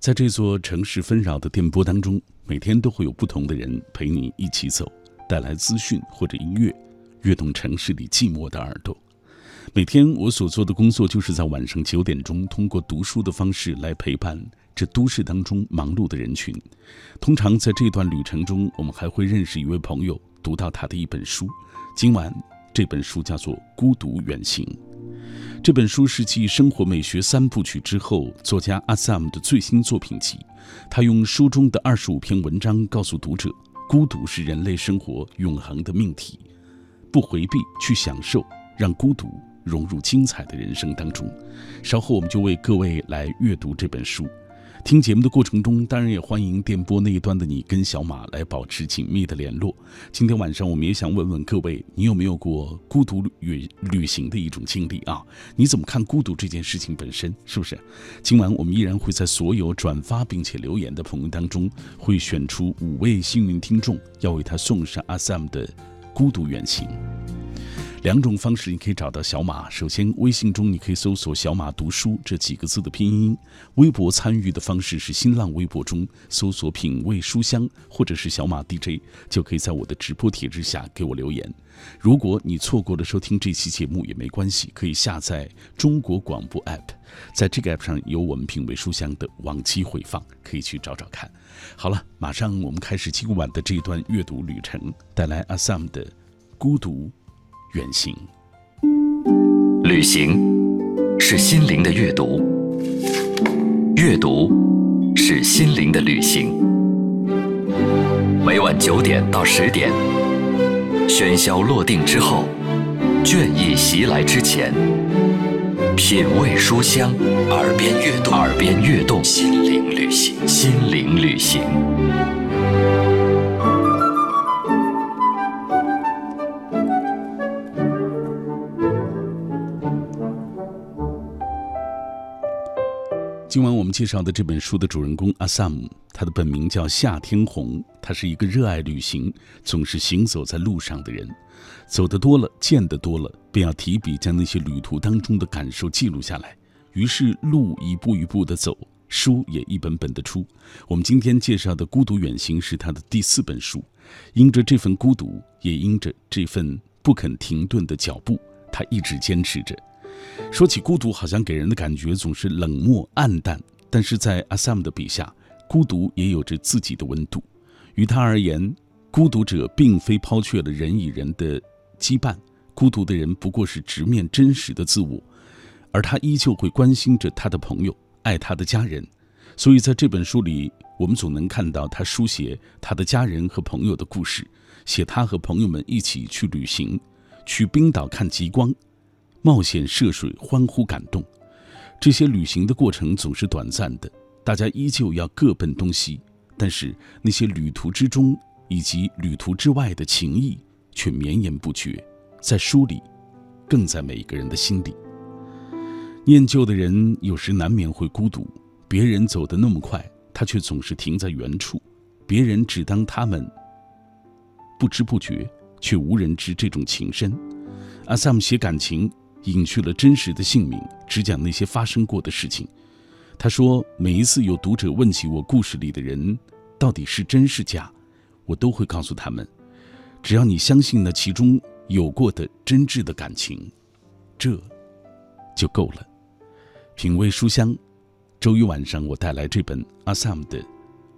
在这座城市纷扰的电波当中，每天都会有不同的人陪你一起走，带来资讯或者音乐，悦动城市里寂寞的耳朵。每天我所做的工作，就是在晚上九点钟，通过读书的方式来陪伴这都市当中忙碌的人群。通常在这段旅程中，我们还会认识一位朋友，读到他的一本书。今晚这本书叫做《孤独远行》。这本书是继《生活美学三部曲》之后，作家阿萨姆的最新作品集。他用书中的二十五篇文章告诉读者，孤独是人类生活永恒的命题，不回避，去享受，让孤独融入精彩的人生当中。稍后我们就为各位来阅读这本书。听节目的过程中，当然也欢迎电波那一端的你跟小马来保持紧密的联络。今天晚上我们也想问问各位，你有没有过孤独旅旅行的一种经历啊？你怎么看孤独这件事情本身？是不是？今晚我们依然会在所有转发并且留言的朋友当中，会选出五位幸运听众，要为他送上阿 Sam 的《孤独远行》。两种方式你可以找到小马。首先，微信中你可以搜索“小马读书”这几个字的拼音；微博参与的方式是新浪微博中搜索“品味书香”或者是“小马 DJ”，就可以在我的直播帖之下给我留言。如果你错过了收听这期节目也没关系，可以下载中国广播 app，在这个 app 上有我们“品味书香”的往期回放，可以去找找看。好了，马上我们开始今晚的这一段阅读旅程，带来阿 Sam 的《孤独》。远行，旅行是心灵的阅读，阅读是心灵的旅行。每晚九点到十点，喧嚣落定之后，倦意袭来之前，品味书香，耳边悦动，耳边悦动，心灵旅行，心灵旅行。今晚我们介绍的这本书的主人公阿萨姆，他的本名叫夏天红，他是一个热爱旅行、总是行走在路上的人。走得多了，见得多了，便要提笔将那些旅途当中的感受记录下来。于是路一步一步的走，书也一本本的出。我们今天介绍的《孤独远行》是他的第四本书。因着这份孤独，也因着这份不肯停顿的脚步，他一直坚持着。说起孤独，好像给人的感觉总是冷漠暗淡，但是在阿萨姆的笔下，孤独也有着自己的温度。于他而言，孤独者并非抛却了人与人的羁绊，孤独的人不过是直面真实的自我，而他依旧会关心着他的朋友，爱他的家人。所以在这本书里，我们总能看到他书写他的家人和朋友的故事，写他和朋友们一起去旅行，去冰岛看极光。冒险涉水，欢呼感动，这些旅行的过程总是短暂的，大家依旧要各奔东西。但是那些旅途之中以及旅途之外的情谊却绵延不绝，在书里，更在每个人的心里。念旧的人有时难免会孤独，别人走得那么快，他却总是停在原处。别人只当他们不知不觉，却无人知这种情深。阿萨姆写感情。隐去了真实的姓名，只讲那些发生过的事情。他说：“每一次有读者问起我故事里的人到底是真是假，我都会告诉他们：只要你相信那其中有过的真挚的感情，这就够了。”品味书香，周一晚上我带来这本阿萨姆的《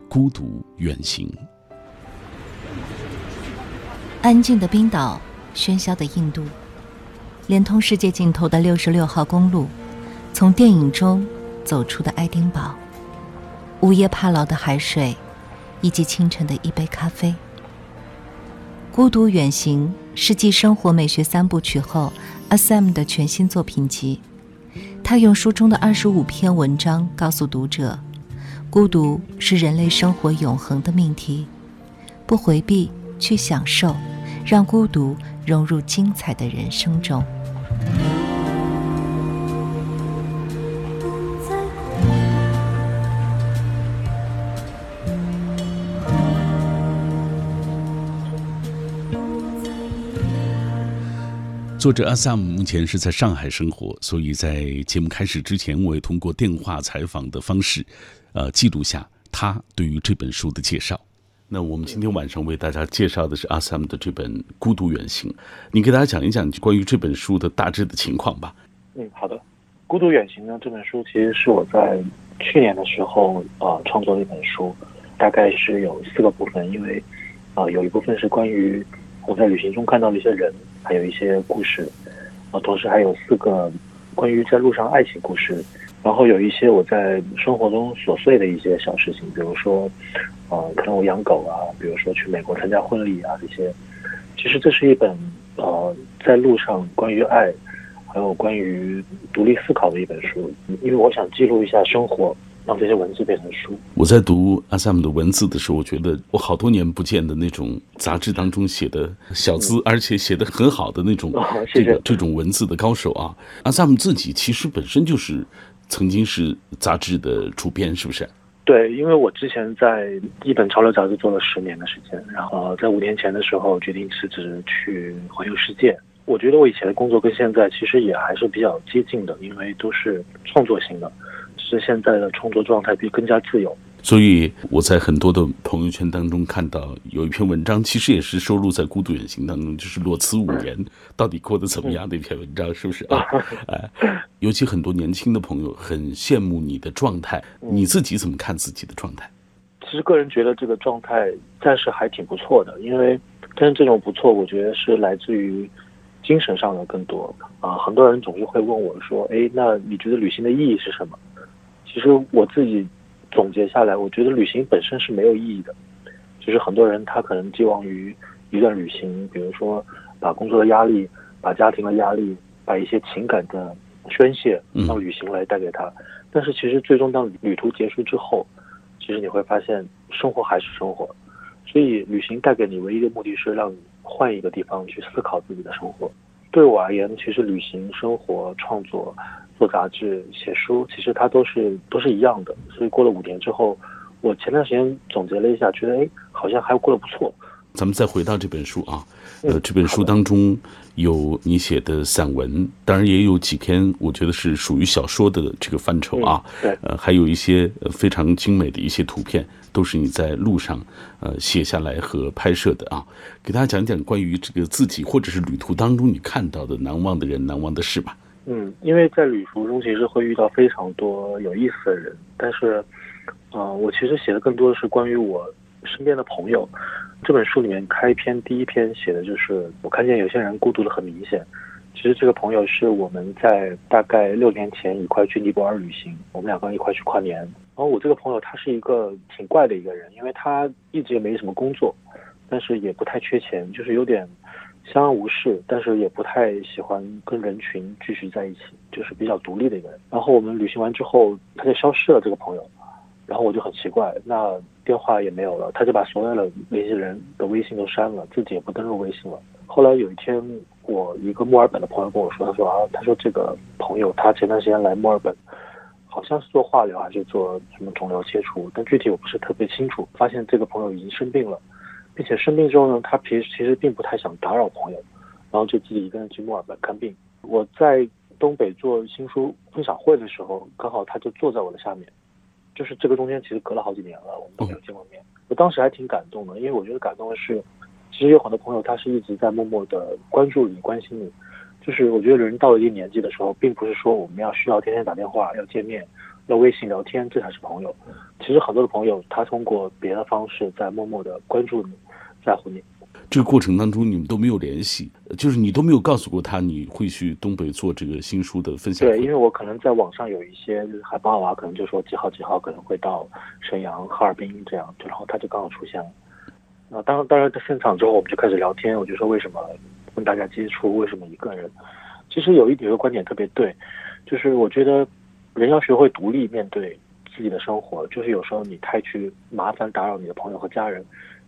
孤独远行》。安静的冰岛，喧嚣的印度。连通世界尽头的六十六号公路，从电影中走出的爱丁堡，午夜帕劳的海水，以及清晨的一杯咖啡。孤独远行是继《生活美学三部曲》后阿 Sam 的全新作品集。他用书中的二十五篇文章告诉读者，孤独是人类生活永恒的命题，不回避，去享受，让孤独。融入精彩的人生中。作者阿萨姆目前是在上海生活，所以在节目开始之前，我也通过电话采访的方式，呃，记录下他对于这本书的介绍。那我们今天晚上为大家介绍的是阿萨姆的这本《孤独远行》，你给大家讲一讲关于这本书的大致的情况吧。嗯，好的，《孤独远行》呢这本书其实是我在去年的时候呃创作的一本书，大概是有四个部分，因为啊有一部分是关于我在旅行中看到的一些人。还有一些故事，啊，同时还有四个关于在路上爱情故事，然后有一些我在生活中琐碎的一些小事情，比如说，呃，可能我养狗啊，比如说去美国参加婚礼啊这些。其实这是一本呃在路上关于爱，还有关于独立思考的一本书，因为我想记录一下生活。让这些文字变成书。我在读阿萨姆的文字的时候，我觉得我好多年不见的那种杂志当中写的小字，而且写的很好的那种这个这种文字的高手啊。阿萨姆自己其实本身就是曾经是杂志的主编，是不是？对，因为我之前在一本潮流杂志做了十年的时间，然后在五年前的时候决定辞职去环游世界。我觉得我以前的工作跟现在其实也还是比较接近的，因为都是创作型的。是现在的创作状态比更加自由，所以我在很多的朋友圈当中看到有一篇文章，其实也是收录在《孤独远行》当中，就是裸辞五年到底过得怎么样的一篇文章，是不是啊？哎，尤其很多年轻的朋友很羡慕你的状态，你自己怎么看自己的状态？其实个人觉得这个状态暂时还挺不错的，因为但是这种不错，我觉得是来自于精神上的更多啊。很多人总是会问我说：“哎，那你觉得旅行的意义是什么？”其实我自己总结下来，我觉得旅行本身是没有意义的。就是很多人他可能寄望于一段旅行，比如说把工作的压力、把家庭的压力、把一些情感的宣泄，让旅行来带给他。但是其实最终当旅途结束之后，其实你会发现生活还是生活。所以旅行带给你唯一的目的是让你换一个地方去思考自己的生活。对我而言，其实旅行、生活、创作。做杂志、写书，其实它都是都是一样的。所以过了五年之后，我前段时间总结了一下，觉得哎，好像还过得不错。咱们再回到这本书啊，呃，这本书当中有你写的散文，当然也有几篇，我觉得是属于小说的这个范畴啊。对，呃，还有一些非常精美的一些图片，都是你在路上呃写下来和拍摄的啊。给大家讲讲关于这个自己或者是旅途当中你看到的难忘的人、难忘的事吧。嗯，因为在旅途中其实会遇到非常多有意思的人，但是，呃，我其实写的更多的是关于我身边的朋友。这本书里面开篇第一篇写的就是我看见有些人孤独的很明显。其实这个朋友是我们在大概六年前一块去尼泊尔旅行，我们两个人一块去跨年。然后我这个朋友他是一个挺怪的一个人，因为他一直也没什么工作，但是也不太缺钱，就是有点。相安无事，但是也不太喜欢跟人群继续在一起，就是比较独立的一个人。然后我们旅行完之后，他就消失了，这个朋友。然后我就很奇怪，那电话也没有了，他就把所有的联系人的微信都删了，自己也不登录微信了。后来有一天，我一个墨尔本的朋友跟我说，他说啊，他说这个朋友他前段时间来墨尔本，好像是做化疗还是做什么肿瘤切除，但具体我不是特别清楚。发现这个朋友已经生病了。并且生病之后呢，他平时其实并不太想打扰朋友，然后就自己一个人去墨尔本看病。我在东北做新书分享会的时候，刚好他就坐在我的下面，就是这个中间其实隔了好几年了，我们都没有见过面。我当时还挺感动的，因为我觉得感动的是，其实有很多朋友他是一直在默默的关注你、关心你。就是我觉得人到了一定年纪的时候，并不是说我们要需要天天打电话、要见面、要微信聊天，这才是朋友。其实很多的朋友，他通过别的方式在默默的关注你。在乎你，这个过程当中你们都没有联系，就是你都没有告诉过他你会去东北做这个新书的分享。对，因为我可能在网上有一些海报啊，可能就说几号几号可能会到沈阳、哈尔滨这样，然后他就刚好出现了。那当当然在现场之后，我们就开始聊天，我就说为什么跟大家接触，为什么一个人？其实有一有个观点特别对，就是我觉得人要学会独立面对自己的生活，就是有时候你太去麻烦打扰你的朋友和家人。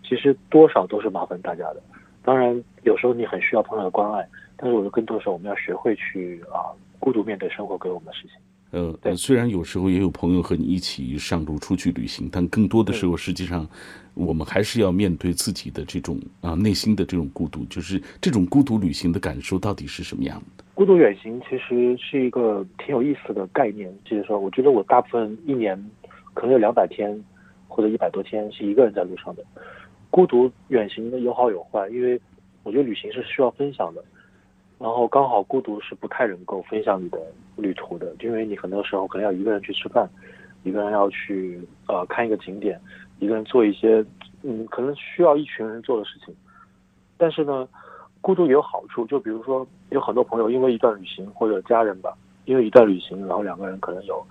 其实多少都是麻烦大家的，当然有时候你很需要朋友的关爱，但是我觉得更多的时候我们要学会去啊孤独面对生活给我们的事情。呃，虽然有时候也有朋友和你一起上路出去旅行，但更多的时候，实际上我们还是要面对自己的这种啊内心的这种孤独。就是这种孤独旅行的感受到底是什么样的？孤独远行其实是一个挺有意思的概念。就是说，我觉得我大部分一年可能有两百天或者一百多天是一个人在路上的。孤独远行的有好有坏，因为我觉得旅行是需要分享的。然后刚好孤独是不太能够分享你的旅途的，因为你很多时候可能要一个人去吃饭，一个人要去呃看一个景点，一个人做一些嗯可能需要一群人做的事情。但是呢，孤独也有好处，就比如说有很多朋友因为一段旅行或者家人吧，因为一段旅行，然后两个人可能有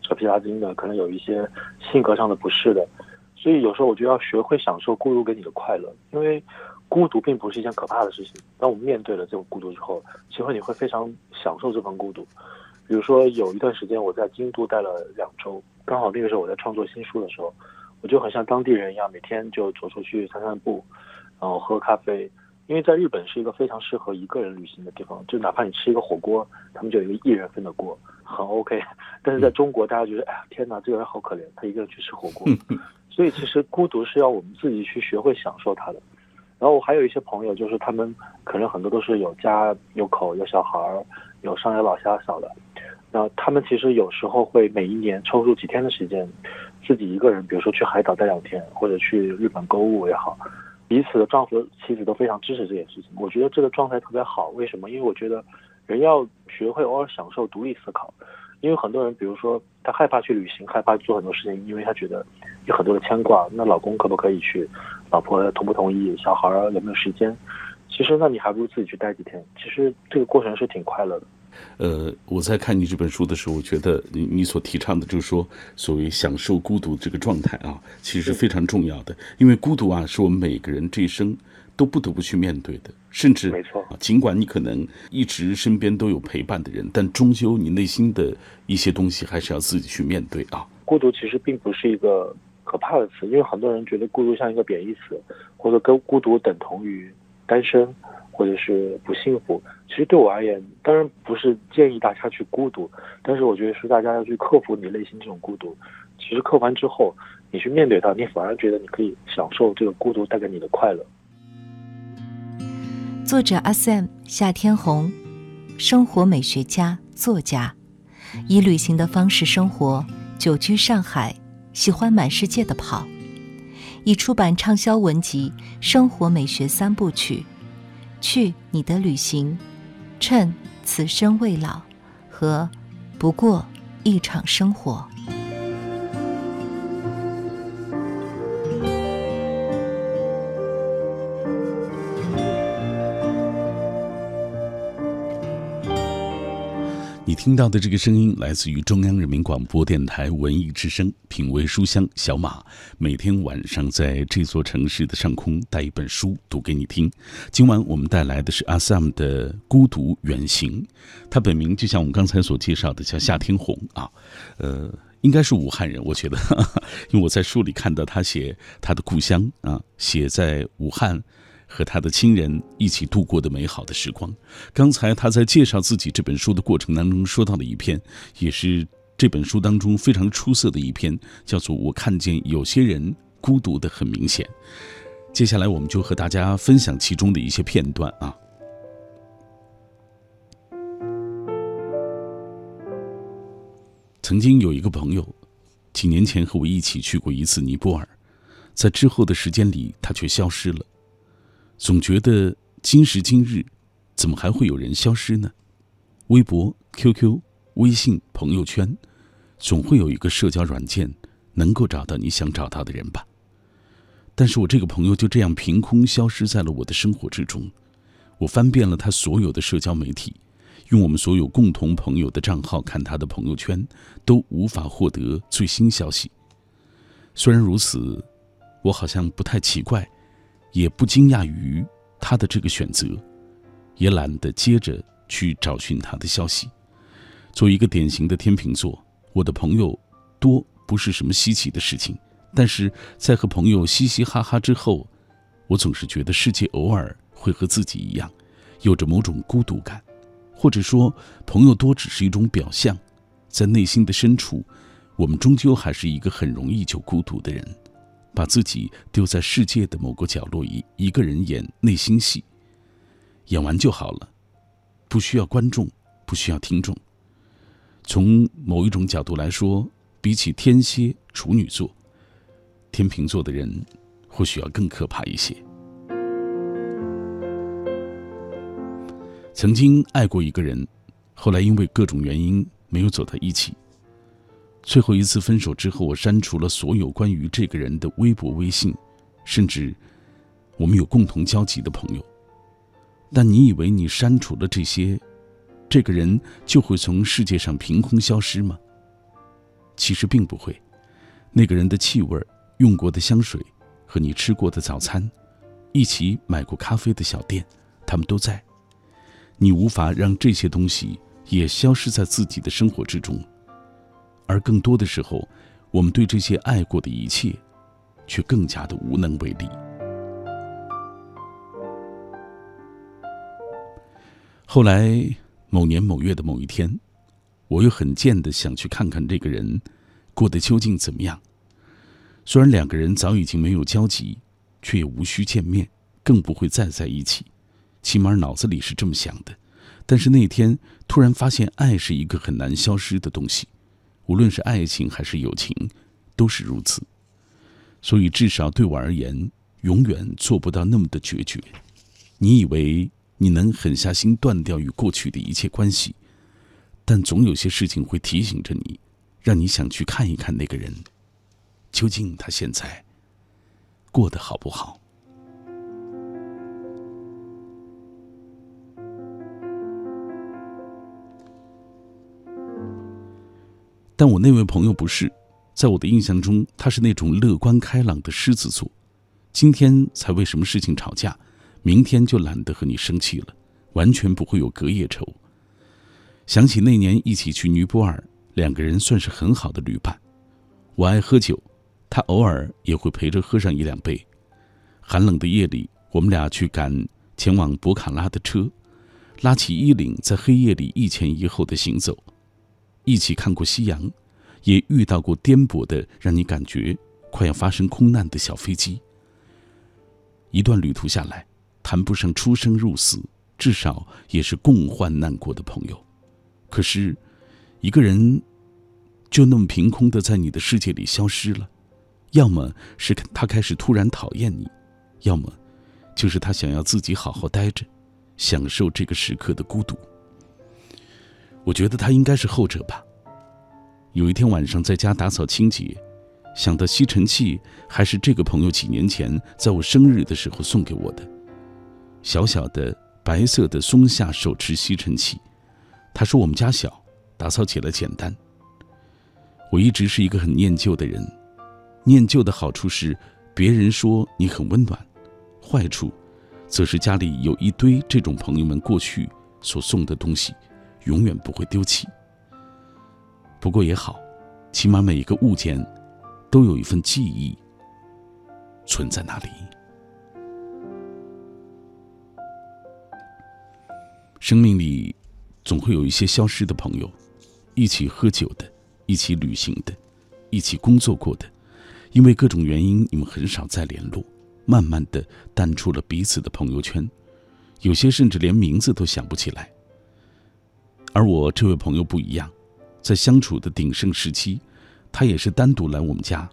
扯皮拉筋的，可能有一些性格上的不适的，所以有时候我觉得要学会享受孤独给你的快乐，因为。孤独并不是一件可怕的事情。当我们面对了这种孤独之后，其实你会非常享受这份孤独。比如说，有一段时间我在京都待了两周，刚好那个时候我在创作新书的时候，我就很像当地人一样，每天就走出去散散步，然后喝咖啡。因为在日本是一个非常适合一个人旅行的地方，就哪怕你吃一个火锅，他们就有一个一人份的锅，很 OK。但是在中国，大家觉得，哎呀，天哪，这个人好可怜，他一个人去吃火锅。所以其实孤独是要我们自己去学会享受它的。然后我还有一些朋友，就是他们可能很多都是有家有口有小孩儿，有上有老下小的。那他们其实有时候会每一年抽出几天的时间，自己一个人，比如说去海岛待两天，或者去日本购物也好，彼此的丈夫妻子都非常支持这件事情。我觉得这个状态特别好。为什么？因为我觉得人要学会偶尔享受独立思考。因为很多人，比如说他害怕去旅行，害怕做很多事情，因为他觉得有很多的牵挂。那老公可不可以去？老婆同不同意？小孩有没有时间？其实，那你还不如自己去待几天。其实这个过程是挺快乐的。呃，我在看你这本书的时候，我觉得你你所提倡的，就是说所谓享受孤独这个状态啊，其实是非常重要的。因为孤独啊，是我们每个人这一生。都不得不去面对的，甚至没错。尽管你可能一直身边都有陪伴的人，但终究你内心的一些东西还是要自己去面对啊。孤独其实并不是一个可怕的词，因为很多人觉得孤独像一个贬义词，或者跟孤独等同于单身或者是不幸福。其实对我而言，当然不是建议大家去孤独，但是我觉得是大家要去克服你内心这种孤独。其实克完之后，你去面对它，你反而觉得你可以享受这个孤独带给你的快乐。作者阿 Sam 夏天红，生活美学家、作家，以旅行的方式生活，久居上海，喜欢满世界的跑，已出版畅销文集《生活美学三部曲》，去你的旅行，趁此生未老，和不过一场生活。听到的这个声音来自于中央人民广播电台文艺之声，品味书香小马，每天晚上在这座城市的上空带一本书读给你听。今晚我们带来的是阿 Sam 的《孤独远行》，他本名就像我们刚才所介绍的叫夏天红啊，呃，应该是武汉人，我觉得，因为我在书里看到他写他的故乡啊，写在武汉。和他的亲人一起度过的美好的时光。刚才他在介绍自己这本书的过程当中说到的一篇，也是这本书当中非常出色的一篇，叫做《我看见有些人孤独的很明显》。接下来我们就和大家分享其中的一些片段啊。曾经有一个朋友，几年前和我一起去过一次尼泊尔，在之后的时间里，他却消失了。总觉得今时今日，怎么还会有人消失呢？微博、QQ、微信、朋友圈，总会有一个社交软件能够找到你想找到的人吧。但是我这个朋友就这样凭空消失在了我的生活之中。我翻遍了他所有的社交媒体，用我们所有共同朋友的账号看他的朋友圈，都无法获得最新消息。虽然如此，我好像不太奇怪。也不惊讶于他的这个选择，也懒得接着去找寻他的消息。作为一个典型的天秤座，我的朋友多不是什么稀奇的事情。但是在和朋友嘻嘻哈哈之后，我总是觉得世界偶尔会和自己一样，有着某种孤独感，或者说朋友多只是一种表象。在内心的深处，我们终究还是一个很容易就孤独的人，把自己丢在世界的某个角落，一一个人演内心戏，演完就好了，不需要观众，不需要听众。从某一种角度来说，比起天蝎、处女座，天秤座的人或许要更可怕一些。曾经爱过一个人，后来因为各种原因没有走到一起。最后一次分手之后，我删除了所有关于这个人的微博、微信，甚至我们有共同交集的朋友。但你以为你删除了这些？这个人就会从世界上凭空消失吗？其实并不会，那个人的气味、用过的香水和你吃过的早餐，一起买过咖啡的小店，他们都在。你无法让这些东西也消失在自己的生活之中，而更多的时候，我们对这些爱过的一切，却更加的无能为力。后来。某年某月的某一天，我又很贱的想去看看这个人过得究竟怎么样。虽然两个人早已经没有交集，却也无需见面，更不会再在一起。起码脑子里是这么想的。但是那天突然发现，爱是一个很难消失的东西，无论是爱情还是友情，都是如此。所以至少对我而言，永远做不到那么的决绝。你以为？你能狠下心断掉与过去的一切关系，但总有些事情会提醒着你，让你想去看一看那个人，究竟他现在过得好不好。但我那位朋友不是，在我的印象中，他是那种乐观开朗的狮子座，今天才为什么事情吵架。明天就懒得和你生气了，完全不会有隔夜仇。想起那年一起去尼泊尔，两个人算是很好的旅伴。我爱喝酒，他偶尔也会陪着喝上一两杯。寒冷的夜里，我们俩去赶前往博卡拉的车，拉起衣领，在黑夜里一前一后的行走。一起看过夕阳，也遇到过颠簸的让你感觉快要发生空难的小飞机。一段旅途下来。谈不上出生入死，至少也是共患难过的朋友。可是，一个人就那么凭空的在你的世界里消失了，要么是他开始突然讨厌你，要么就是他想要自己好好待着，享受这个时刻的孤独。我觉得他应该是后者吧。有一天晚上在家打扫清洁，想到吸尘器还是这个朋友几年前在我生日的时候送给我的。小小的白色的松下手持吸尘器，他说我们家小，打扫起来简单。我一直是一个很念旧的人，念旧的好处是别人说你很温暖，坏处，则是家里有一堆这种朋友们过去所送的东西，永远不会丢弃。不过也好，起码每一个物件，都有一份记忆存在那里。生命里，总会有一些消失的朋友，一起喝酒的，一起旅行的，一起工作过的，因为各种原因，你们很少再联络，慢慢的淡出了彼此的朋友圈，有些甚至连名字都想不起来。而我这位朋友不一样，在相处的鼎盛时期，他也是单独来我们家，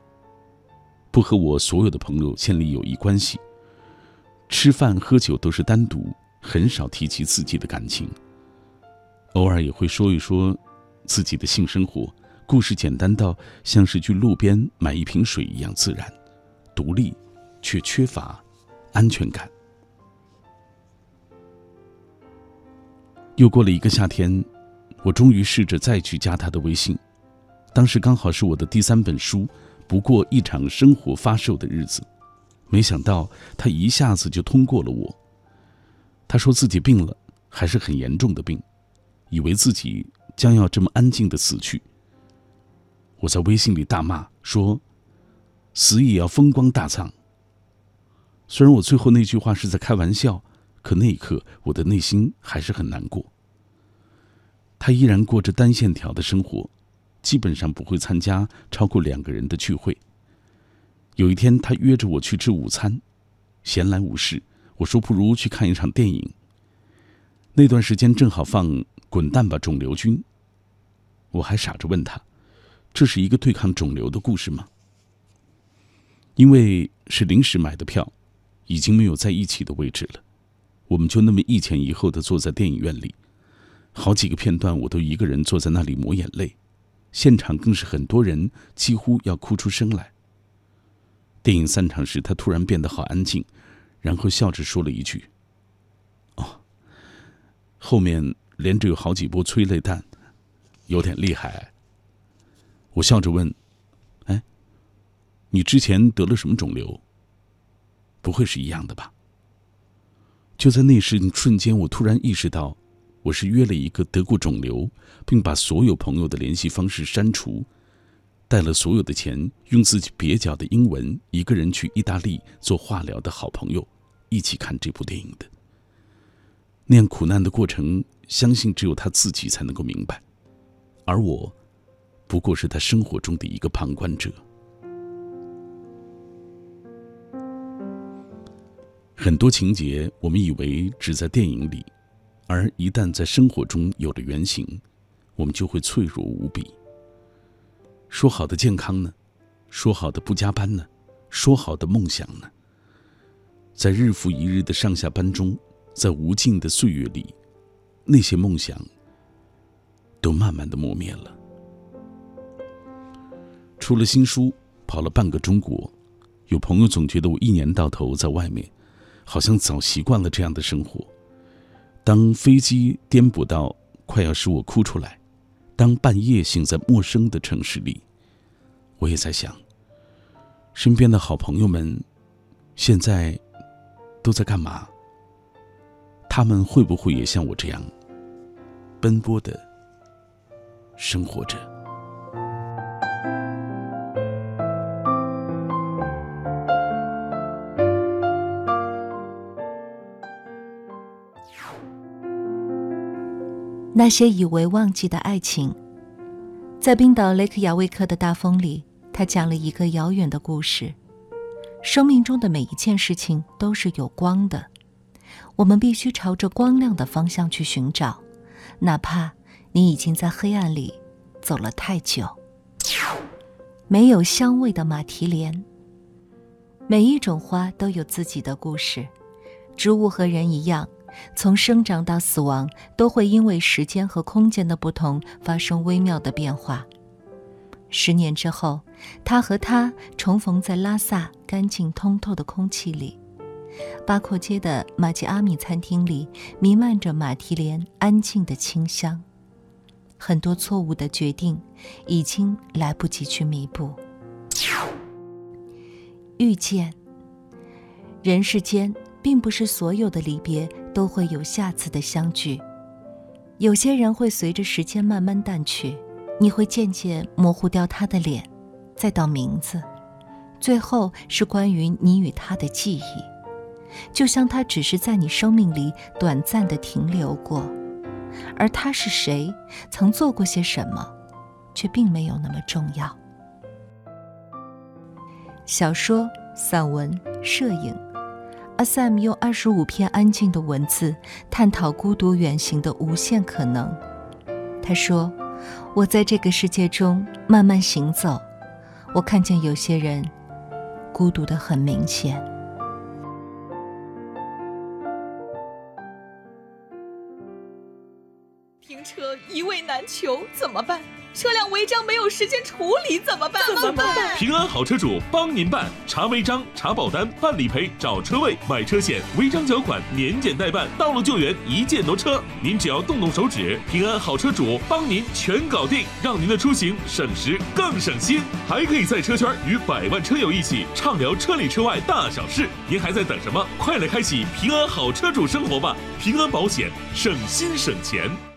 不和我所有的朋友建立友谊关系，吃饭喝酒都是单独。很少提及自己的感情，偶尔也会说一说自己的性生活，故事简单到像是去路边买一瓶水一样自然、独立，却缺乏安全感。又过了一个夏天，我终于试着再去加他的微信，当时刚好是我的第三本书《不过一场生活》发售的日子，没想到他一下子就通过了我。他说自己病了，还是很严重的病，以为自己将要这么安静的死去。我在微信里大骂说：“死也要风光大葬。”虽然我最后那句话是在开玩笑，可那一刻我的内心还是很难过。他依然过着单线条的生活，基本上不会参加超过两个人的聚会。有一天，他约着我去吃午餐，闲来无事，我说不如去看一场电影。那段时间正好放《滚蛋吧，肿瘤君》，我还傻着问他：“这是一个对抗肿瘤的故事吗？”因为是临时买的票，已经没有在一起的位置了，我们就那么一前一后的坐在电影院里，好几个片段我都一个人坐在那里抹眼泪，现场更是很多人几乎要哭出声来。电影散场时，他突然变得好安静，然后笑着说了一句：“哦，后面连着有好几波催泪弹，有点厉害。”我笑着问：“哎，你之前得了什么肿瘤？不会是一样的吧？”就在那时瞬间，我突然意识到，我是约了一个得过肿瘤，并把所有朋友的联系方式删除。带了所有的钱，用自己蹩脚的英文，一个人去意大利做化疗的好朋友，一起看这部电影的。那样苦难的过程，相信只有他自己才能够明白，而我，不过是他生活中的一个旁观者。很多情节，我们以为只在电影里，而一旦在生活中有了原型，我们就会脆弱无比。说好的健康呢？说好的不加班呢？说好的梦想呢？在日复一日的上下班中，在无尽的岁月里，那些梦想都慢慢的磨灭了。出了新书，跑了半个中国，有朋友总觉得我一年到头在外面，好像早习惯了这样的生活。当飞机颠簸到快要使我哭出来。当半夜醒在陌生的城市里，我也在想，身边的好朋友们现在都在干嘛？他们会不会也像我这样奔波的生活着？那些以为忘记的爱情，在冰岛雷克雅未克的大风里，他讲了一个遥远的故事。生命中的每一件事情都是有光的，我们必须朝着光亮的方向去寻找，哪怕你已经在黑暗里走了太久。没有香味的马蹄莲。每一种花都有自己的故事，植物和人一样。从生长到死亡，都会因为时间和空间的不同发生微妙的变化。十年之后，他和她重逢在拉萨干净通透的空气里。巴阔街的马吉阿米餐厅里弥漫着马蹄莲安静的清香。很多错误的决定，已经来不及去弥补。遇见，人世间并不是所有的离别。都会有下次的相聚。有些人会随着时间慢慢淡去，你会渐渐模糊掉他的脸，再到名字，最后是关于你与他的记忆。就像他只是在你生命里短暂的停留过，而他是谁，曾做过些什么，却并没有那么重要。小说、散文、摄影。阿 Sam 用二十五篇安静的文字探讨孤独远行的无限可能。他说：“我在这个世界中慢慢行走，我看见有些人孤独的很明显。停车一位难求，怎么办？”车辆违章没有时间处理怎么办？怎么办？平安好车主帮您办，查违章、查保单、办理赔、找车位、买车险、违章缴款，年检代办，道路救援，一键挪车。您只要动动手指，平安好车主帮您全搞定，让您的出行省时更省心。还可以在车圈与百万车友一起畅聊车里车外大小事。您还在等什么？快来开启平安好车主生活吧！平安保险，省心省钱。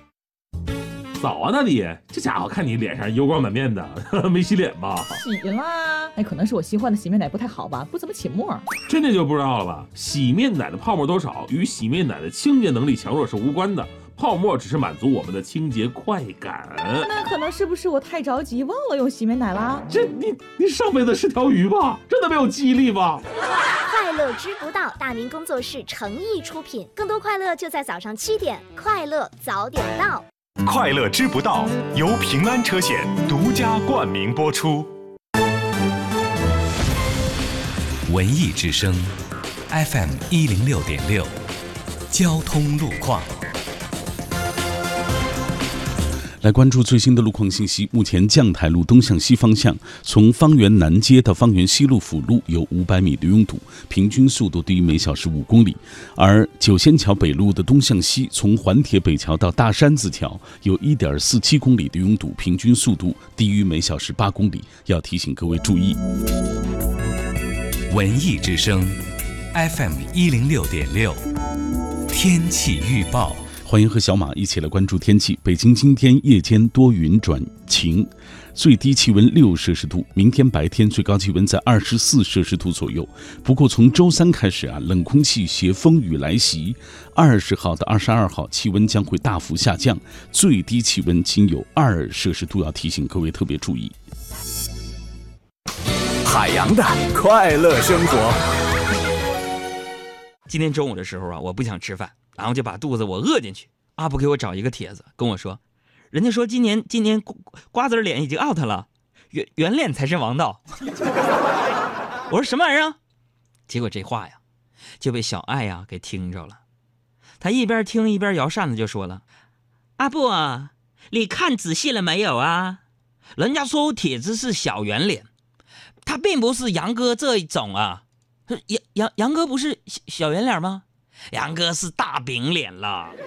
早啊，大李，这家伙看你脸上油光满面的，没洗脸吧？洗啦，哎，可能是我新换的洗面奶不太好吧，不怎么起沫。真的就不知道了吧？洗面奶的泡沫多少与洗面奶的清洁能力强弱是无关的。泡沫只是满足我们的清洁快感。那可能是不是我太着急，忘了用洗面奶啦？这你你上辈子是条鱼吧？真的没有记忆力吧？快乐知不道，大明工作室诚意出品，更多快乐就在早上七点，快乐早点到。快乐知不道由平安车险独家冠名播出。文艺之声，FM 一零六点六，交通路况。来关注最新的路况信息。目前将台路东向西方向，从方圆南街到方圆西路辅路有五百米的拥堵，平均速度低于每小时五公里；而九仙桥北路的东向西，从环铁北桥到大山子桥有一点四七公里的拥堵，平均速度低于每小时八公里，要提醒各位注意。文艺之声，FM 一零六点六，天气预报。欢迎和小马一起来关注天气。北京今天夜间多云转晴，最低气温六摄氏度。明天白天最高气温在二十四摄氏度左右。不过从周三开始啊，冷空气携风雨来袭，二十号到二十二号气温将会大幅下降，最低气温仅有二摄氏度，要提醒各位特别注意。海洋的快乐生活。今天中午的时候啊，我不想吃饭。然后就把肚子我饿进去，阿布给我找一个帖子跟我说，人家说今年今年瓜子脸已经 out 了，圆圆脸才是王道。我说什么玩意儿？结果这话呀就被小爱呀给听着了，他一边听一边摇扇子就说了：“阿布啊，你看仔细了没有啊？人家说帖子是小圆脸，他并不是杨哥这一种啊，杨杨杨哥不是小小圆脸吗？”杨哥是大饼脸了。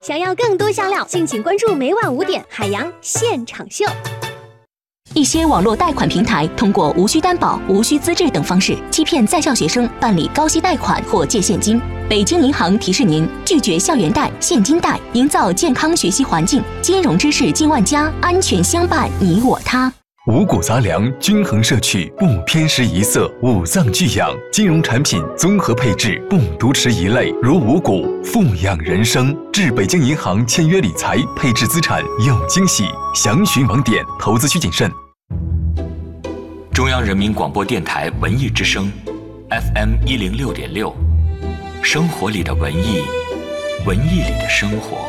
想要更多香料，敬请关注每晚五点海洋现场秀。一些网络贷款平台通过无需担保、无需资质等方式欺骗在校学生办理高息贷款或借现金。北京银行提示您：拒绝校园贷、现金贷，营造健康学习环境。金融知识进万家，安全相伴你我他。五谷杂粮，均衡摄取，不偏食一色，五脏俱养。金融产品综合配置，不独持一类。如五谷，富养人生。至北京银行签约理财，配置资产有惊喜。详询网点。投资需谨慎。中央人民广播电台文艺之声，FM 一零六点六，生活里的文艺，文艺里的生活。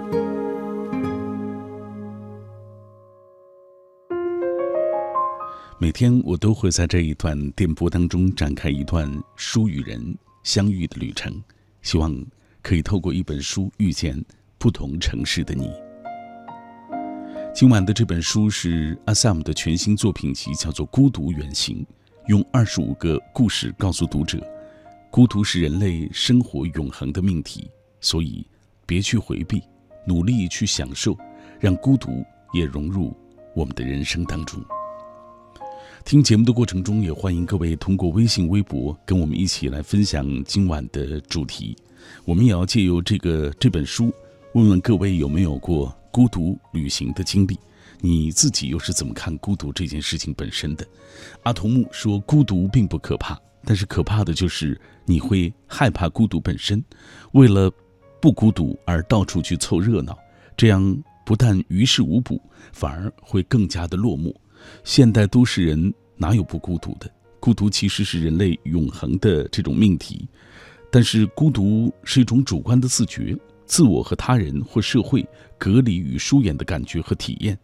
每天我都会在这一段电波当中展开一段书与人相遇的旅程，希望可以透过一本书遇见不同城市的你。今晚的这本书是阿萨姆的全新作品集，叫做《孤独远行》，用二十五个故事告诉读者，孤独是人类生活永恒的命题，所以别去回避，努力去享受，让孤独也融入我们的人生当中。听节目的过程中，也欢迎各位通过微信、微博跟我们一起来分享今晚的主题。我们也要借由这个这本书，问问各位有没有过孤独旅行的经历？你自己又是怎么看孤独这件事情本身的？阿童木说，孤独并不可怕，但是可怕的就是你会害怕孤独本身，为了不孤独而到处去凑热闹，这样不但于事无补，反而会更加的落寞。现代都市人哪有不孤独的？孤独其实是人类永恒的这种命题，但是孤独是一种主观的自觉，自我和他人或社会隔离与疏远的感觉和体验，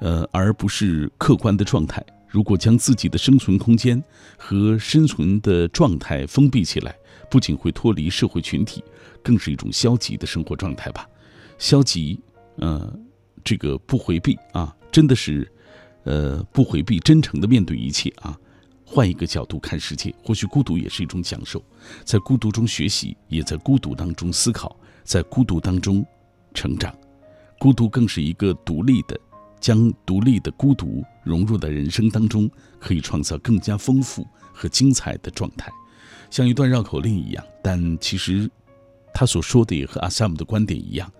呃，而不是客观的状态。如果将自己的生存空间和生存的状态封闭起来，不仅会脱离社会群体，更是一种消极的生活状态吧。消极，呃，这个不回避啊，真的是，呃，不回避，真诚的面对一切啊。换一个角度看世界，或许孤独也是一种享受，在孤独中学习，也在孤独当中思考，在孤独当中成长。孤独更是一个独立的。将独立的孤独融入到人生当中，可以创造更加丰富和精彩的状态，像一段绕口令一样。但其实，他所说的也和阿萨姆的观点一样，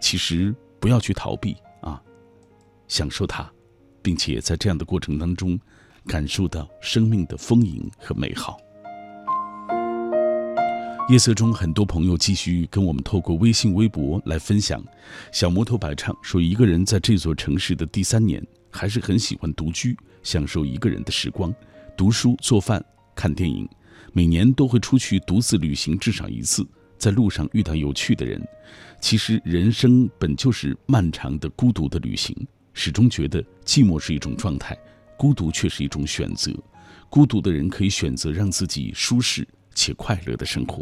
其实不要去逃避啊，享受它，并且在这样的过程当中，感受到生命的丰盈和美好。夜色中，很多朋友继续跟我们透过微信、微博来分享。小摩托摆唱说，一个人在这座城市的第三年，还是很喜欢独居，享受一个人的时光，读书、做饭、看电影。每年都会出去独自旅行至少一次，在路上遇到有趣的人。其实人生本就是漫长的孤独的旅行，始终觉得寂寞是一种状态，孤独却是一种选择。孤独的人可以选择让自己舒适且快乐的生活。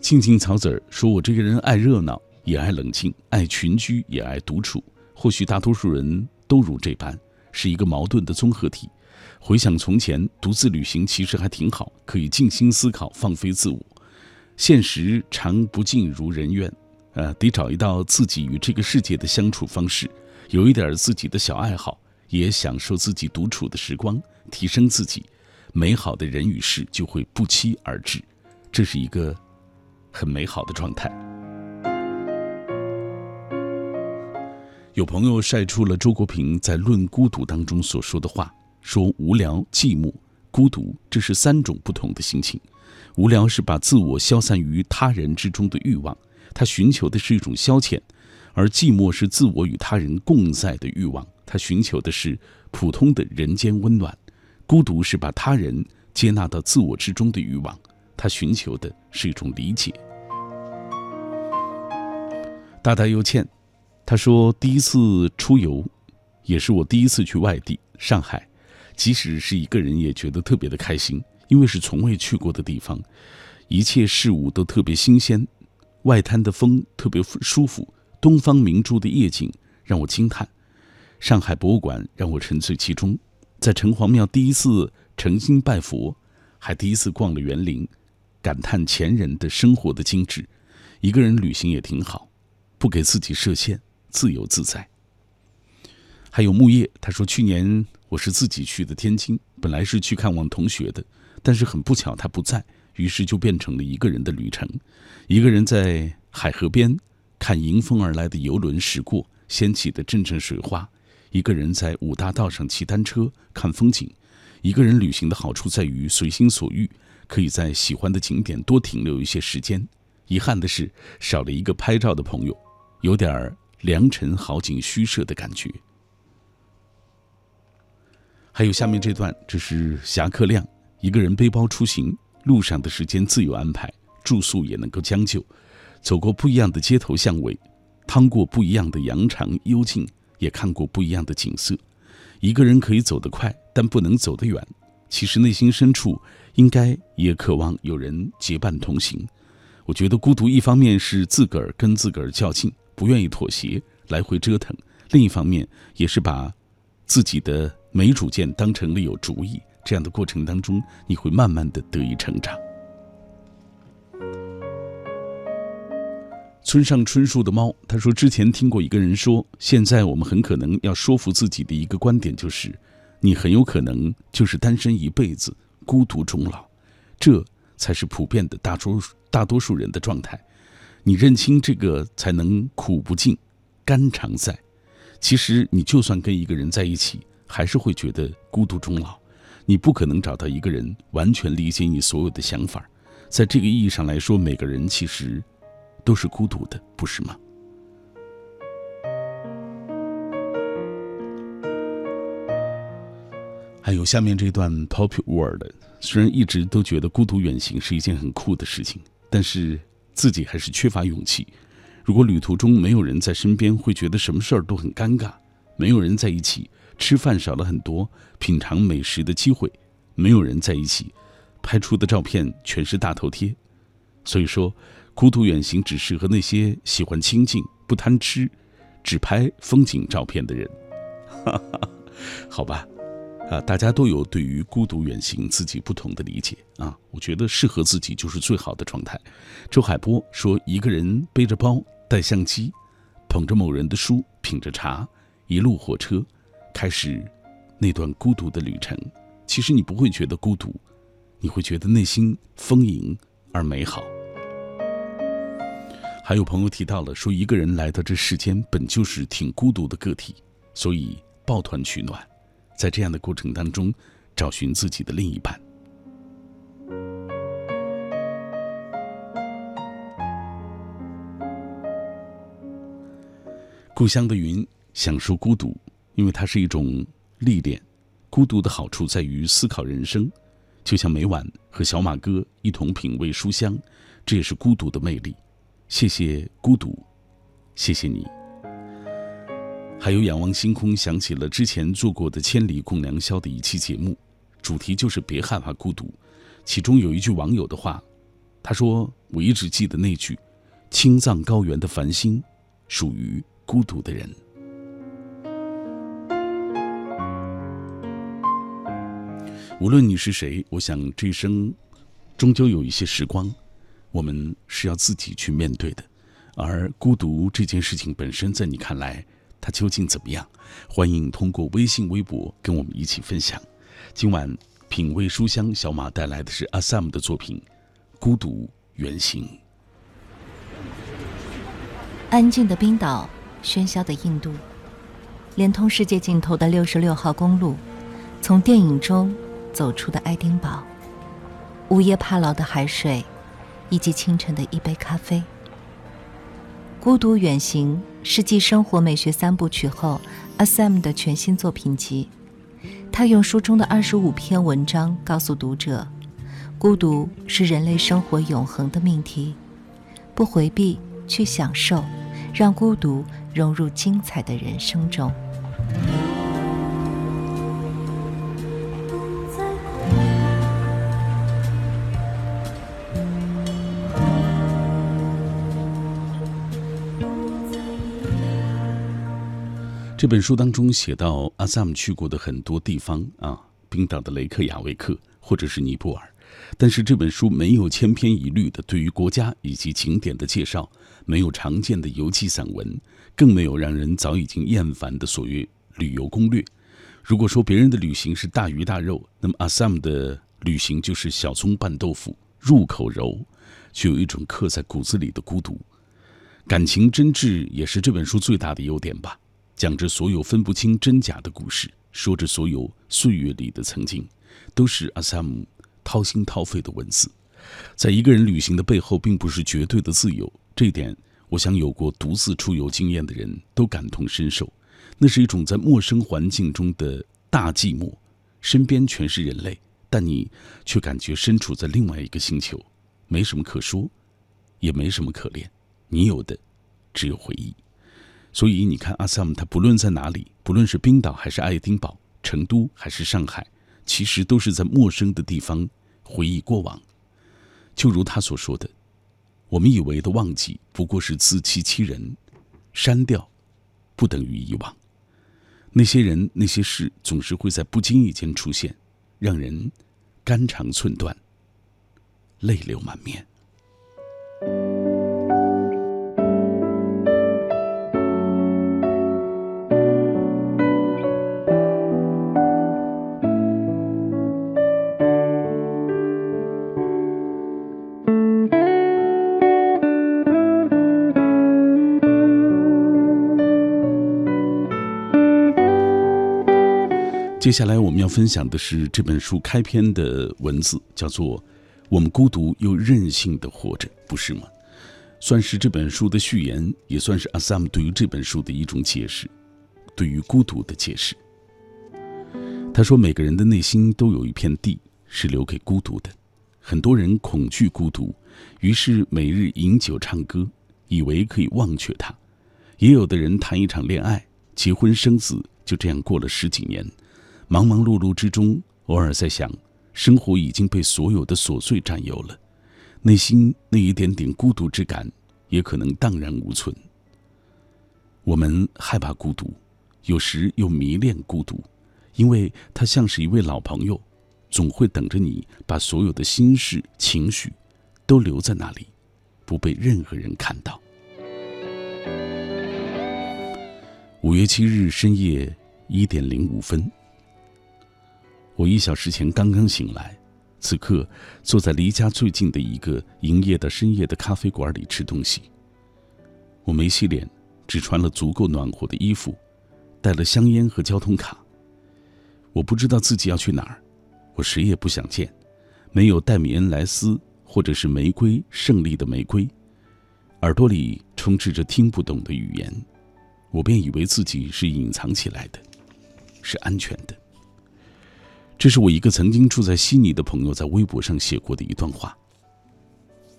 静静草籽儿说：“我这个人爱热闹，也爱冷静，爱群居，也爱独处。或许大多数人都如这般，是一个矛盾的综合体。回想从前，独自旅行其实还挺好，可以静心思考，放飞自我。现实常不尽如人愿，呃，得找一道自己与这个世界的相处方式，有一点自己的小爱好，也享受自己独处的时光，提升自己。美好的人与事就会不期而至。这是一个。”很美好的状态。有朋友晒出了周国平在《论孤独》当中所说的话，说无聊、寂寞、孤独，这是三种不同的心情。无聊是把自我消散于他人之中的欲望，他寻求的是一种消遣；而寂寞是自我与他人共在的欲望，他寻求的是普通的人间温暖。孤独是把他人接纳到自我之中的欲望，他寻求的是一种理解。大大又欠，他说第一次出游，也是我第一次去外地上海，即使是一个人也觉得特别的开心，因为是从未去过的地方，一切事物都特别新鲜，外滩的风特别舒服，东方明珠的夜景让我惊叹，上海博物馆让我沉醉其中，在城隍庙第一次诚心拜佛，还第一次逛了园林，感叹前人的生活的精致，一个人旅行也挺好。不给自己设限，自由自在。还有木叶，他说去年我是自己去的天津，本来是去看望同学的，但是很不巧他不在，于是就变成了一个人的旅程。一个人在海河边看迎风而来的游轮驶过，掀起的阵阵水花；一个人在五大道上骑单车看风景。一个人旅行的好处在于随心所欲，可以在喜欢的景点多停留一些时间。遗憾的是，少了一个拍照的朋友。有点良辰好景虚设的感觉。还有下面这段，这是侠客亮一个人背包出行，路上的时间自由安排，住宿也能够将就，走过不一样的街头巷尾，趟过不一样的羊肠幽径，也看过不一样的景色。一个人可以走得快，但不能走得远。其实内心深处，应该也渴望有人结伴同行。我觉得孤独，一方面是自个儿跟自个儿较劲。不愿意妥协，来回折腾；另一方面，也是把自己的没主见当成了有主意。这样的过程当中，你会慢慢的得以成长。村上春树的猫他说，之前听过一个人说，现在我们很可能要说服自己的一个观点就是，你很有可能就是单身一辈子，孤独终老，这才是普遍的大多大多数人的状态。你认清这个，才能苦不尽，肝常在。其实你就算跟一个人在一起，还是会觉得孤独终老。你不可能找到一个人完全理解你所有的想法。在这个意义上来说，每个人其实都是孤独的，不是吗？还有下面这段 Pop World，虽然一直都觉得孤独远行是一件很酷的事情，但是。自己还是缺乏勇气。如果旅途中没有人在身边，会觉得什么事儿都很尴尬。没有人在一起，吃饭少了很多品尝美食的机会，没有人在一起，拍出的照片全是大头贴。所以说，孤独远行只适合那些喜欢清静、不贪吃、只拍风景照片的人。哈哈，好吧。啊，大家都有对于孤独远行自己不同的理解啊。我觉得适合自己就是最好的状态。周海波说，一个人背着包，带相机，捧着某人的书，品着茶，一路火车，开始那段孤独的旅程。其实你不会觉得孤独，你会觉得内心丰盈而美好。还有朋友提到了说，一个人来到这世间本就是挺孤独的个体，所以抱团取暖。在这样的过程当中，找寻自己的另一半。故乡的云享受孤独，因为它是一种历练。孤独的好处在于思考人生，就像每晚和小马哥一同品味书香，这也是孤独的魅力。谢谢孤独，谢谢你。还有仰望星空，想起了之前做过的《千里共良宵》的一期节目，主题就是别害怕孤独。其中有一句网友的话，他说：“我一直记得那句，青藏高原的繁星，属于孤独的人。”无论你是谁，我想这一生，终究有一些时光，我们是要自己去面对的。而孤独这件事情本身，在你看来，它究竟怎么样？欢迎通过微信、微博跟我们一起分享。今晚品味书香，小马带来的是阿 Sam 的作品《孤独原型》。安静的冰岛，喧嚣的印度，连通世界尽头的六十六号公路，从电影中走出的爱丁堡，午夜帕劳的海水，以及清晨的一杯咖啡。孤独远行是继《生活美学三部曲》后，A Sam 的全新作品集。他用书中的二十五篇文章告诉读者：孤独是人类生活永恒的命题，不回避，去享受，让孤独融入精彩的人生中。这本书当中写到，阿萨姆去过的很多地方啊，冰岛的雷克雅未克或者是尼泊尔，但是这本书没有千篇一律的对于国家以及景点的介绍，没有常见的游记散文，更没有让人早已经厌烦的所谓旅游攻略。如果说别人的旅行是大鱼大肉，那么阿萨姆的旅行就是小葱拌豆腐，入口柔，却有一种刻在骨子里的孤独。感情真挚也是这本书最大的优点吧。讲着所有分不清真假的故事，说着所有岁月里的曾经，都是阿萨姆掏心掏肺的文字。在一个人旅行的背后，并不是绝对的自由，这一点，我想有过独自出游经验的人都感同身受。那是一种在陌生环境中的大寂寞，身边全是人类，但你却感觉身处在另外一个星球，没什么可说，也没什么可恋，你有的只有回忆。所以你看，阿萨姆他不论在哪里，不论是冰岛还是爱丁堡、成都还是上海，其实都是在陌生的地方回忆过往。就如他所说的：“我们以为的忘记，不过是自欺欺人。删掉，不等于遗忘。那些人、那些事，总是会在不经意间出现，让人肝肠寸断，泪流满面。”接下来我们要分享的是这本书开篇的文字，叫做“我们孤独又任性的活着”，不是吗？算是这本书的序言，也算是阿萨姆对于这本书的一种解释，对于孤独的解释。他说：“每个人的内心都有一片地是留给孤独的，很多人恐惧孤独，于是每日饮酒唱歌，以为可以忘却它；也有的人谈一场恋爱，结婚生子，就这样过了十几年。忙忙碌碌之中，偶尔在想，生活已经被所有的琐碎占有了，内心那一点点孤独之感，也可能荡然无存。我们害怕孤独，有时又迷恋孤独，因为它像是一位老朋友，总会等着你把所有的心事、情绪都留在那里，不被任何人看到。五月七日深夜一点零五分。我一小时前刚刚醒来，此刻坐在离家最近的一个营业到深夜的咖啡馆里吃东西。我没洗脸，只穿了足够暖和的衣服，带了香烟和交通卡。我不知道自己要去哪儿，我谁也不想见，没有戴米恩莱斯或者是玫瑰胜利的玫瑰，耳朵里充斥着听不懂的语言，我便以为自己是隐藏起来的，是安全的。这是我一个曾经住在悉尼的朋友在微博上写过的一段话。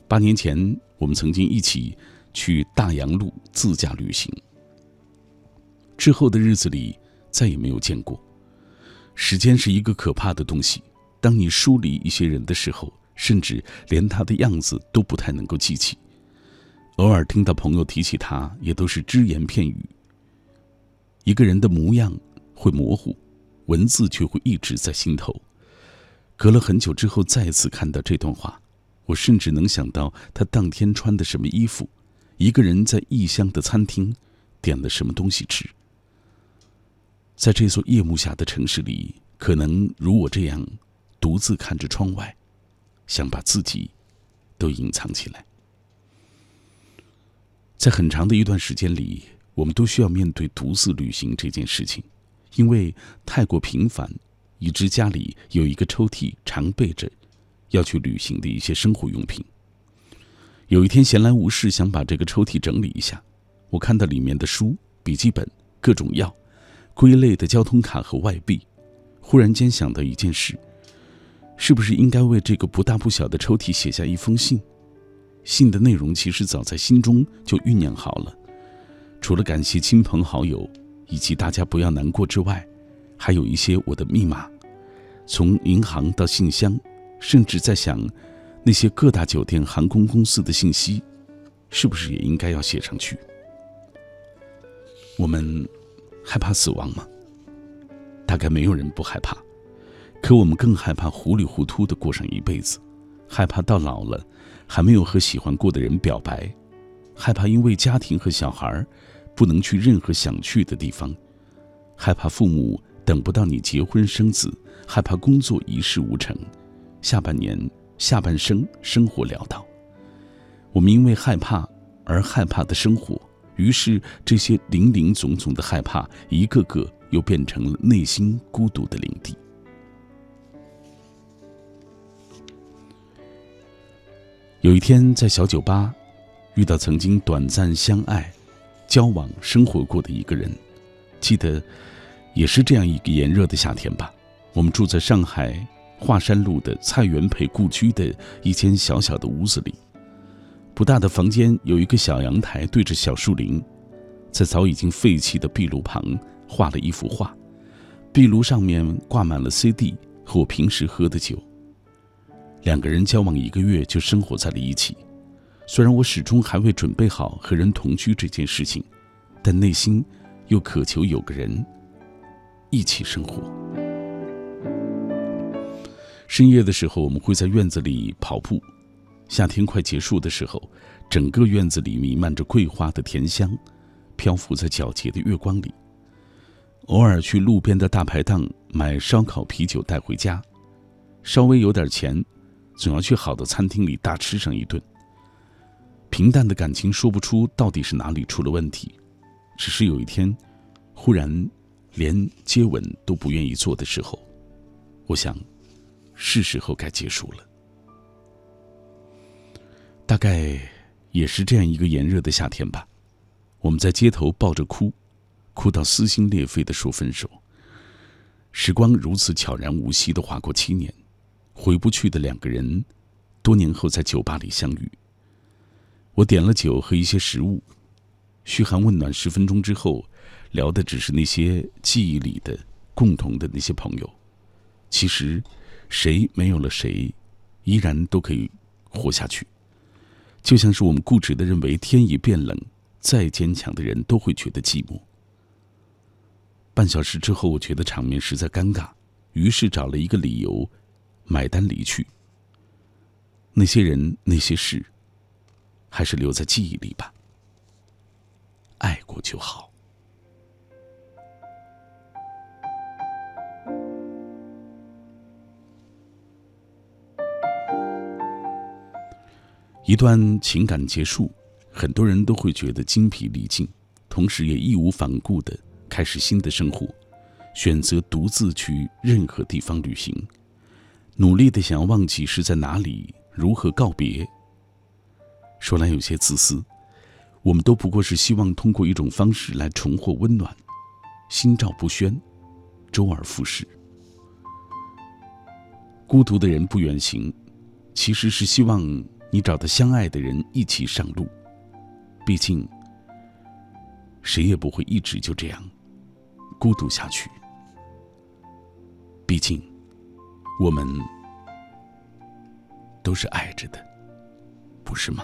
八年前，我们曾经一起去大洋路自驾旅行。之后的日子里，再也没有见过。时间是一个可怕的东西，当你疏离一些人的时候，甚至连他的样子都不太能够记起。偶尔听到朋友提起他，也都是只言片语。一个人的模样会模糊。文字却会一直在心头。隔了很久之后，再次看到这段话，我甚至能想到他当天穿的什么衣服，一个人在异乡的餐厅点了什么东西吃。在这座夜幕下的城市里，可能如我这样，独自看着窗外，想把自己都隐藏起来。在很长的一段时间里，我们都需要面对独自旅行这件事情。因为太过频繁，以致家里有一个抽屉常备着要去旅行的一些生活用品。有一天闲来无事，想把这个抽屉整理一下，我看到里面的书、笔记本、各种药、归类的交通卡和外币，忽然间想到一件事：是不是应该为这个不大不小的抽屉写下一封信？信的内容其实早在心中就酝酿好了，除了感谢亲朋好友。以及大家不要难过之外，还有一些我的密码，从银行到信箱，甚至在想，那些各大酒店、航空公司的信息，是不是也应该要写上去？我们害怕死亡吗？大概没有人不害怕，可我们更害怕糊里糊涂的过上一辈子，害怕到老了还没有和喜欢过的人表白，害怕因为家庭和小孩儿。不能去任何想去的地方，害怕父母等不到你结婚生子，害怕工作一事无成，下半年下半生生活潦倒。我们因为害怕而害怕的生活，于是这些零零总总的害怕，一个个又变成了内心孤独的领地。有一天在小酒吧，遇到曾经短暂相爱。交往生活过的一个人，记得也是这样一个炎热的夏天吧。我们住在上海华山路的蔡元培故居的一间小小的屋子里，不大的房间有一个小阳台对着小树林，在早已经废弃的壁炉旁画了一幅画，壁炉上面挂满了 CD 和我平时喝的酒。两个人交往一个月就生活在了一起。虽然我始终还未准备好和人同居这件事情，但内心又渴求有个人一起生活。深夜的时候，我们会在院子里跑步。夏天快结束的时候，整个院子里弥漫着桂花的甜香，漂浮在皎洁的月光里。偶尔去路边的大排档买烧烤、啤酒带回家，稍微有点钱，总要去好的餐厅里大吃上一顿。平淡的感情说不出到底是哪里出了问题，只是有一天，忽然连接吻都不愿意做的时候，我想，是时候该结束了。大概也是这样一个炎热的夏天吧，我们在街头抱着哭，哭到撕心裂肺的说分手。时光如此悄然无息的划过七年，回不去的两个人，多年后在酒吧里相遇。我点了酒和一些食物，嘘寒问暖十分钟之后，聊的只是那些记忆里的共同的那些朋友。其实，谁没有了谁，依然都可以活下去。就像是我们固执的认为，天一变冷，再坚强的人都会觉得寂寞。半小时之后，我觉得场面实在尴尬，于是找了一个理由，买单离去。那些人，那些事，还是留在记忆里吧。爱过就好。一段情感结束，很多人都会觉得精疲力尽，同时也义无反顾的开始新的生活，选择独自去任何地方旅行，努力的想要忘记是在哪里，如何告别。说来有些自私，我们都不过是希望通过一种方式来重获温暖，心照不宣，周而复始。孤独的人不远行，其实是希望。你找到相爱的人一起上路，毕竟谁也不会一直就这样孤独下去。毕竟我们都是爱着的，不是吗？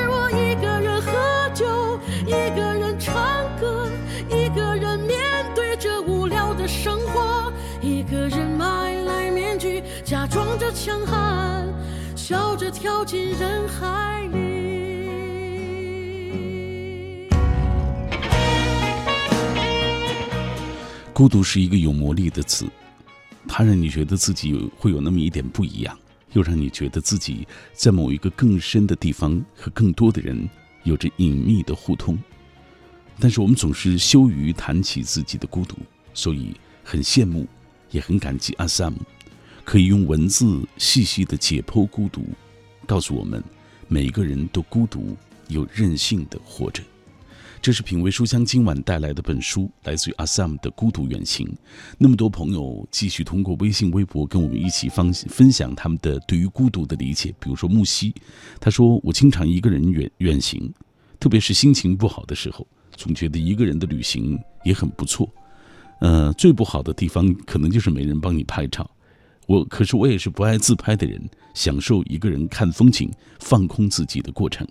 个人买来面具，假装着强悍，笑着跳进人海里。孤独是一个有魔力的词，它让你觉得自己会有那么一点不一样，又让你觉得自己在某一个更深的地方和更多的人有着隐秘的互通。但是我们总是羞于谈起自己的孤独，所以很羡慕。也很感激阿 Sam，可以用文字细细的解剖孤独，告诉我们每个人都孤独又任性的活着。这是品味书香今晚带来的本书，来自于阿 Sam 的《孤独远行》。那么多朋友继续通过微信、微博跟我们一起分分享他们的对于孤独的理解。比如说木西，他说：“我经常一个人远远行，特别是心情不好的时候，总觉得一个人的旅行也很不错。”呃，最不好的地方可能就是没人帮你拍照。我可是我也是不爱自拍的人，享受一个人看风景、放空自己的过程。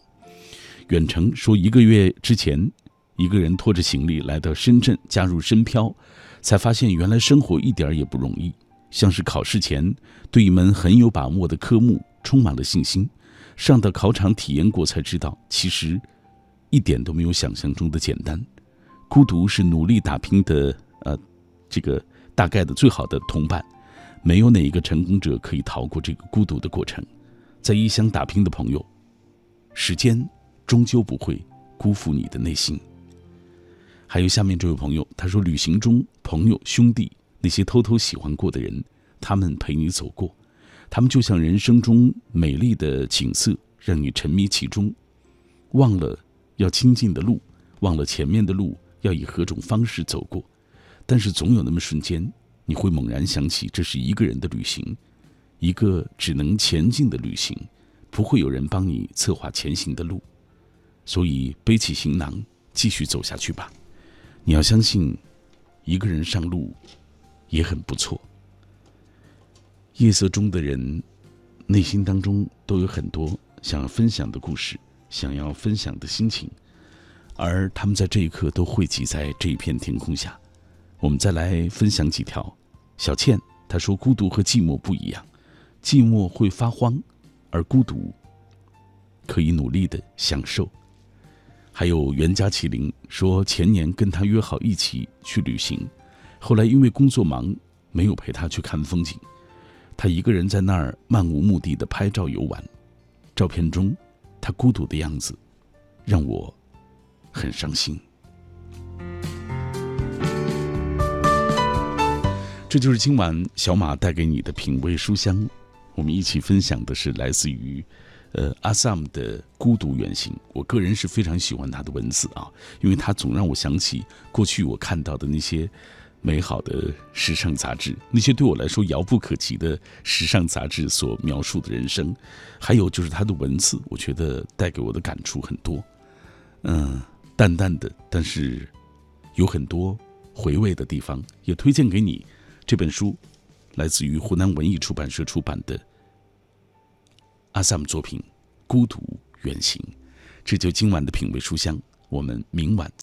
远程说，一个月之前，一个人拖着行李来到深圳，加入深漂，才发现原来生活一点也不容易。像是考试前对一门很有把握的科目充满了信心，上到考场体验过才知道，其实一点都没有想象中的简单。孤独是努力打拼的，这个大概的最好的同伴。没有哪一个成功者可以逃过这个孤独的过程。在异乡打拼的朋友，时间终究不会辜负你的内心。还有下面这位朋友，他说：旅行中朋友兄弟那些偷偷喜欢过的人，他们陪你走过，他们就像人生中美丽的景色，让你沉迷其中，忘了要亲近的路，忘了前面的路要以何种方式走过。但是总有那么瞬间。你会猛然想起，这是一个人的旅行，一个只能前进的旅行，不会有人帮你策划前行的路，所以背起行囊，继续走下去吧。你要相信，一个人上路也很不错。夜色中的人，内心当中都有很多想要分享的故事，想要分享的心情，而他们在这一刻都汇集在这一片天空下。我们再来分享几条。小倩她说：“孤独和寂寞不一样，寂寞会发慌，而孤独可以努力的享受。”还有袁家麒麟说：“前年跟他约好一起去旅行，后来因为工作忙，没有陪他去看风景。他一个人在那儿漫无目的的拍照游玩，照片中他孤独的样子让我很伤心。”这就是今晚小马带给你的品味书香，我们一起分享的是来自于，呃阿萨姆的《孤独远行》。我个人是非常喜欢他的文字啊，因为他总让我想起过去我看到的那些美好的时尚杂志，那些对我来说遥不可及的时尚杂志所描述的人生，还有就是他的文字，我觉得带给我的感触很多。嗯，淡淡的，但是有很多回味的地方，也推荐给你。这本书来自于湖南文艺出版社出版的阿萨姆作品《孤独远行》，这就今晚的品味书香，我们明晚。